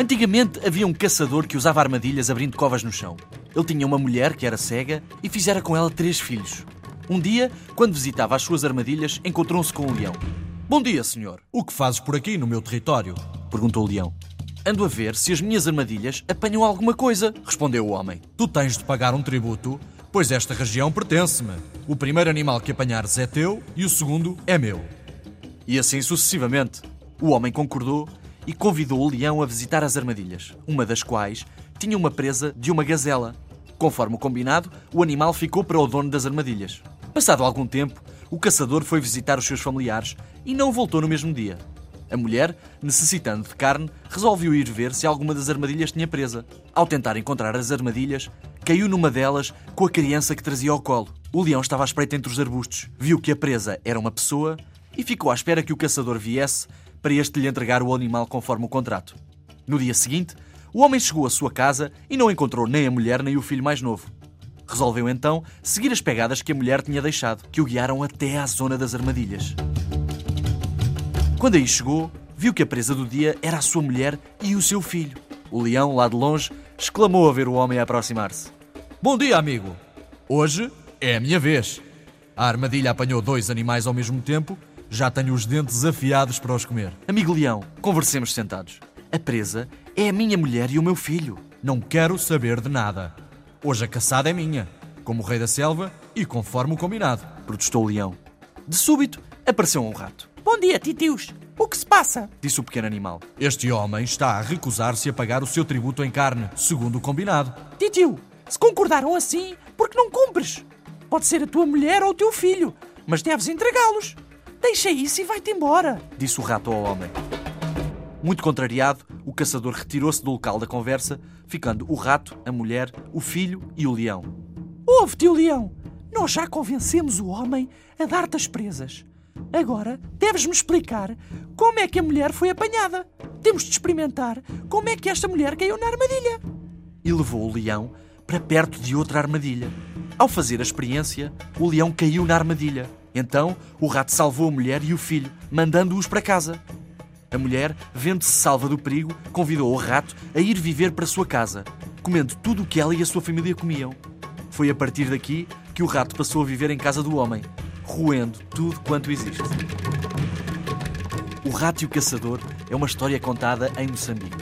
Antigamente havia um caçador que usava armadilhas abrindo covas no chão. Ele tinha uma mulher que era cega e fizera com ela três filhos. Um dia, quando visitava as suas armadilhas, encontrou-se com um leão. Bom dia, senhor. O que fazes por aqui no meu território? Perguntou o leão. Ando a ver se as minhas armadilhas apanham alguma coisa, respondeu o homem. Tu tens de pagar um tributo, pois esta região pertence-me. O primeiro animal que apanhares é teu e o segundo é meu. E assim sucessivamente. O homem concordou e convidou o leão a visitar as armadilhas, uma das quais tinha uma presa de uma gazela. Conforme o combinado, o animal ficou para o dono das armadilhas. Passado algum tempo, o caçador foi visitar os seus familiares e não voltou no mesmo dia. A mulher, necessitando de carne, resolveu ir ver se alguma das armadilhas tinha presa. Ao tentar encontrar as armadilhas, caiu numa delas com a criança que trazia ao colo. O leão estava à espreita entre os arbustos, viu que a presa era uma pessoa e ficou à espera que o caçador viesse para este lhe entregar o animal conforme o contrato. No dia seguinte, o homem chegou à sua casa e não encontrou nem a mulher nem o filho mais novo. Resolveu então seguir as pegadas que a mulher tinha deixado, que o guiaram até à zona das armadilhas. Quando aí chegou, viu que a presa do dia era a sua mulher e o seu filho. O leão, lá de longe, exclamou a ver o homem aproximar-se. Bom dia, amigo. Hoje é a minha vez. A armadilha apanhou dois animais ao mesmo tempo já tenho os dentes afiados para os comer. Amigo Leão, conversemos sentados. A presa é a minha mulher e o meu filho. Não quero saber de nada. Hoje a caçada é minha, como o rei da selva e conforme o combinado. Protestou o leão. De súbito, apareceu um rato. Bom dia, titios. O que se passa? Disse o pequeno animal. Este homem está a recusar-se a pagar o seu tributo em carne, segundo o combinado. Titio, se concordaram assim, por que não cumpres? Pode ser a tua mulher ou o teu filho, mas deves entregá-los. Deixa isso e vai-te embora, disse o rato ao homem. Muito contrariado, o caçador retirou-se do local da conversa, ficando o rato, a mulher, o filho e o leão. Ouve, tio leão, nós já convencemos o homem a dar-te as presas. Agora deves-me explicar como é que a mulher foi apanhada. Temos de experimentar como é que esta mulher caiu na armadilha. E levou o leão para perto de outra armadilha. Ao fazer a experiência, o leão caiu na armadilha. Então o rato salvou a mulher e o filho, mandando-os para casa. A mulher, vendo-se salva do perigo, convidou o rato a ir viver para sua casa, comendo tudo o que ela e a sua família comiam. Foi a partir daqui que o rato passou a viver em casa do homem, roendo tudo quanto existe. O Rato e o Caçador é uma história contada em Moçambique.